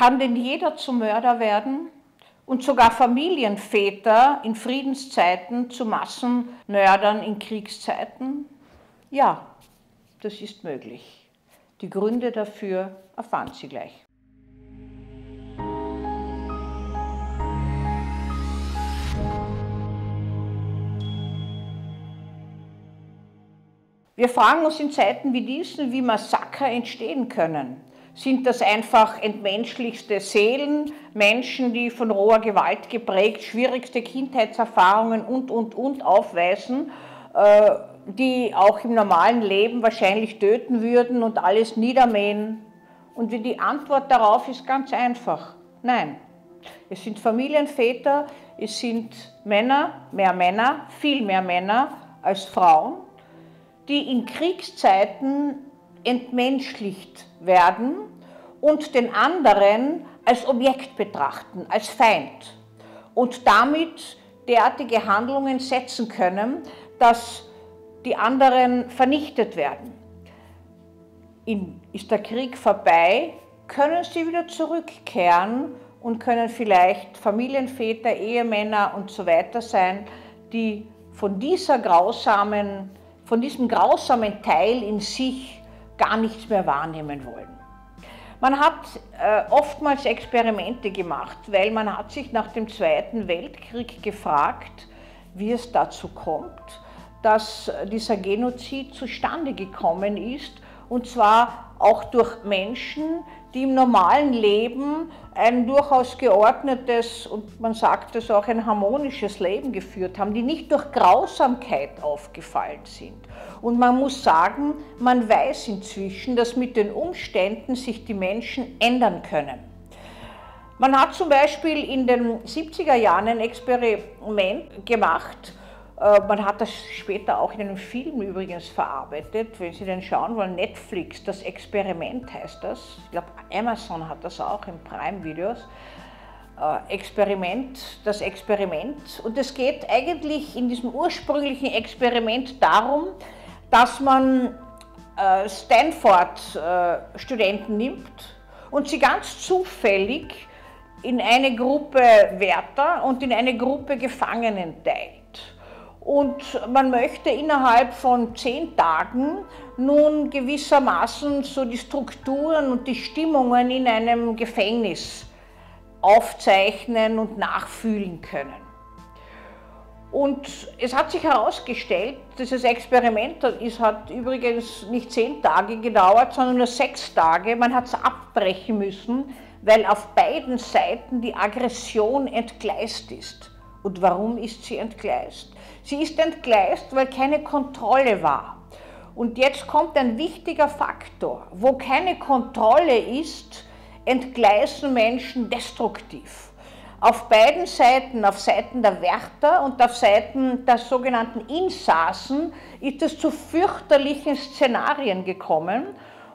Kann denn jeder zum Mörder werden? Und sogar Familienväter in Friedenszeiten zu Massenmördern in Kriegszeiten? Ja, das ist möglich. Die Gründe dafür erfahren Sie gleich. Wir fragen uns in Zeiten wie diesen, wie Massaker entstehen können. Sind das einfach entmenschlichste Seelen, Menschen, die von roher Gewalt geprägt, schwierigste Kindheitserfahrungen und, und, und aufweisen, äh, die auch im normalen Leben wahrscheinlich töten würden und alles niedermähen? Und die Antwort darauf ist ganz einfach. Nein. Es sind Familienväter, es sind Männer, mehr Männer, viel mehr Männer als Frauen, die in Kriegszeiten entmenschlicht werden und den anderen als Objekt betrachten, als Feind und damit derartige Handlungen setzen können, dass die anderen vernichtet werden. In, ist der Krieg vorbei, können sie wieder zurückkehren und können vielleicht Familienväter, Ehemänner und so weiter sein, die von dieser grausamen von diesem grausamen Teil in sich gar nichts mehr wahrnehmen wollen. Man hat äh, oftmals Experimente gemacht, weil man hat sich nach dem Zweiten Weltkrieg gefragt, wie es dazu kommt, dass dieser Genozid zustande gekommen ist, und zwar auch durch Menschen, die im normalen Leben ein durchaus geordnetes und man sagt es auch ein harmonisches Leben geführt haben, die nicht durch Grausamkeit aufgefallen sind. Und man muss sagen, man weiß inzwischen, dass mit den Umständen sich die Menschen ändern können. Man hat zum Beispiel in den 70er Jahren ein Experiment gemacht, man hat das später auch in einem Film übrigens verarbeitet, wenn Sie den schauen wollen, Netflix, das Experiment heißt das. Ich glaube, Amazon hat das auch in Prime-Videos. Äh, Experiment, das Experiment. Und es geht eigentlich in diesem ursprünglichen Experiment darum, dass man äh, Stanford-Studenten nimmt und sie ganz zufällig in eine Gruppe Wärter und in eine Gruppe Gefangenen teilt. Und man möchte innerhalb von zehn Tagen nun gewissermaßen so die Strukturen und die Stimmungen in einem Gefängnis aufzeichnen und nachfühlen können. Und es hat sich herausgestellt, dieses Experiment ist, hat übrigens nicht zehn Tage gedauert, sondern nur sechs Tage. Man hat es abbrechen müssen, weil auf beiden Seiten die Aggression entgleist ist. Und warum ist sie entgleist? Sie ist entgleist, weil keine Kontrolle war. Und jetzt kommt ein wichtiger Faktor. Wo keine Kontrolle ist, entgleisen Menschen destruktiv. Auf beiden Seiten, auf Seiten der Wärter und auf Seiten der sogenannten Insassen, ist es zu fürchterlichen Szenarien gekommen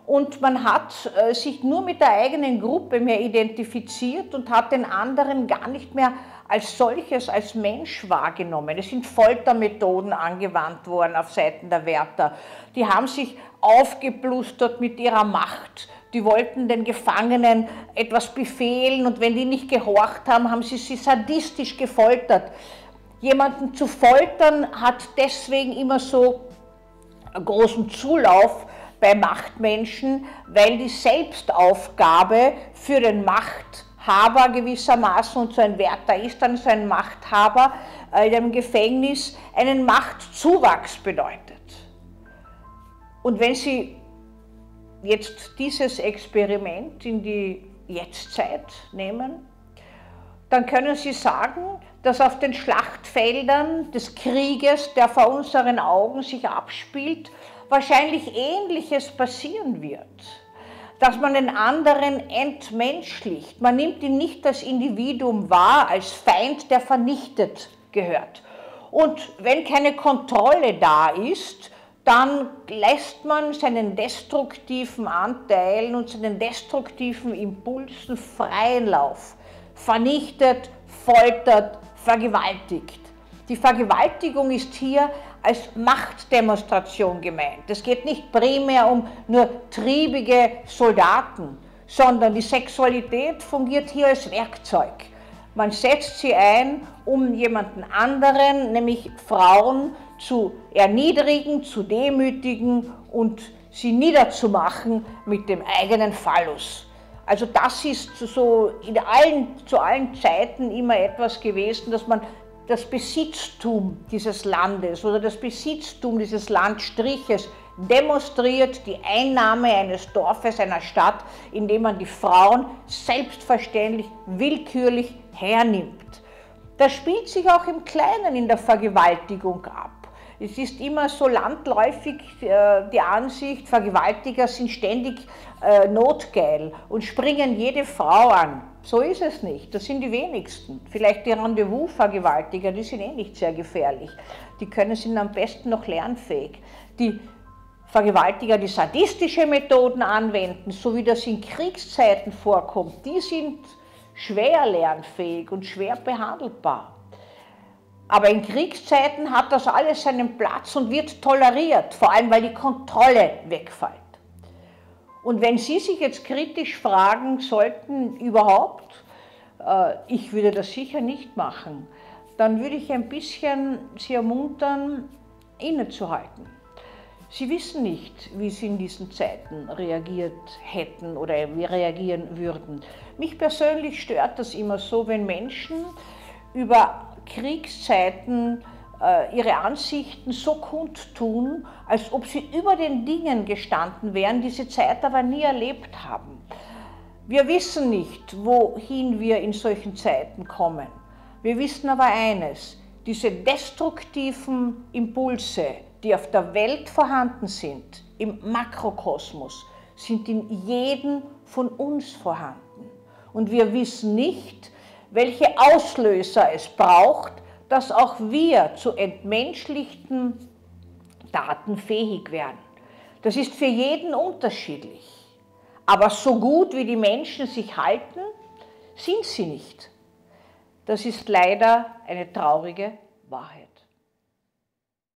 und man hat äh, sich nur mit der eigenen Gruppe mehr identifiziert und hat den anderen gar nicht mehr als solches, als Mensch wahrgenommen. Es sind Foltermethoden angewandt worden auf Seiten der Wärter. Die haben sich aufgeblustert mit ihrer Macht. Die wollten den Gefangenen etwas befehlen und wenn die nicht gehorcht haben, haben sie sie sadistisch gefoltert. Jemanden zu foltern hat deswegen immer so großen Zulauf bei Machtmenschen, weil die Selbstaufgabe für den Macht Machthaber gewissermaßen und so ein Wärter ist dann so ein Machthaber äh, in einem Gefängnis einen Machtzuwachs bedeutet. Und wenn Sie jetzt dieses Experiment in die Jetztzeit nehmen, dann können Sie sagen, dass auf den Schlachtfeldern des Krieges, der vor unseren Augen sich abspielt, wahrscheinlich Ähnliches passieren wird dass man den anderen entmenschlicht. Man nimmt ihn nicht als Individuum wahr, als Feind, der vernichtet gehört. Und wenn keine Kontrolle da ist, dann lässt man seinen destruktiven Anteilen und seinen destruktiven Impulsen freien Lauf. Vernichtet, foltert, vergewaltigt. Die Vergewaltigung ist hier als Machtdemonstration gemeint. Es geht nicht primär um nur triebige Soldaten, sondern die Sexualität fungiert hier als Werkzeug. Man setzt sie ein, um jemanden anderen, nämlich Frauen, zu erniedrigen, zu demütigen und sie niederzumachen mit dem eigenen Phallus. Also das ist so in allen, zu allen Zeiten immer etwas gewesen, dass man das Besitztum dieses Landes oder das Besitztum dieses Landstriches demonstriert die Einnahme eines Dorfes, einer Stadt, indem man die Frauen selbstverständlich willkürlich hernimmt. Das spielt sich auch im Kleinen in der Vergewaltigung ab. Es ist immer so landläufig äh, die Ansicht, Vergewaltiger sind ständig äh, notgeil und springen jede Frau an. So ist es nicht. Das sind die wenigsten. Vielleicht die Rendezvous-Vergewaltiger, die sind eh nicht sehr gefährlich. Die können sind am besten noch lernfähig. Die Vergewaltiger, die sadistische Methoden anwenden, so wie das in Kriegszeiten vorkommt, die sind schwer lernfähig und schwer behandelbar. Aber in Kriegszeiten hat das alles seinen Platz und wird toleriert, vor allem weil die Kontrolle wegfällt. Und wenn Sie sich jetzt kritisch fragen sollten, überhaupt, äh, ich würde das sicher nicht machen, dann würde ich ein bisschen Sie ermuntern, innezuhalten. Sie wissen nicht, wie Sie in diesen Zeiten reagiert hätten oder wie reagieren würden. Mich persönlich stört das immer so, wenn Menschen über Kriegszeiten äh, ihre Ansichten so kundtun, als ob sie über den Dingen gestanden wären, diese Zeit aber nie erlebt haben. Wir wissen nicht, wohin wir in solchen Zeiten kommen. Wir wissen aber eines, diese destruktiven Impulse, die auf der Welt vorhanden sind, im Makrokosmos, sind in jedem von uns vorhanden. Und wir wissen nicht, welche Auslöser es braucht, dass auch wir zu entmenschlichten Daten fähig werden. Das ist für jeden unterschiedlich. Aber so gut wie die Menschen sich halten, sind sie nicht. Das ist leider eine traurige Wahrheit.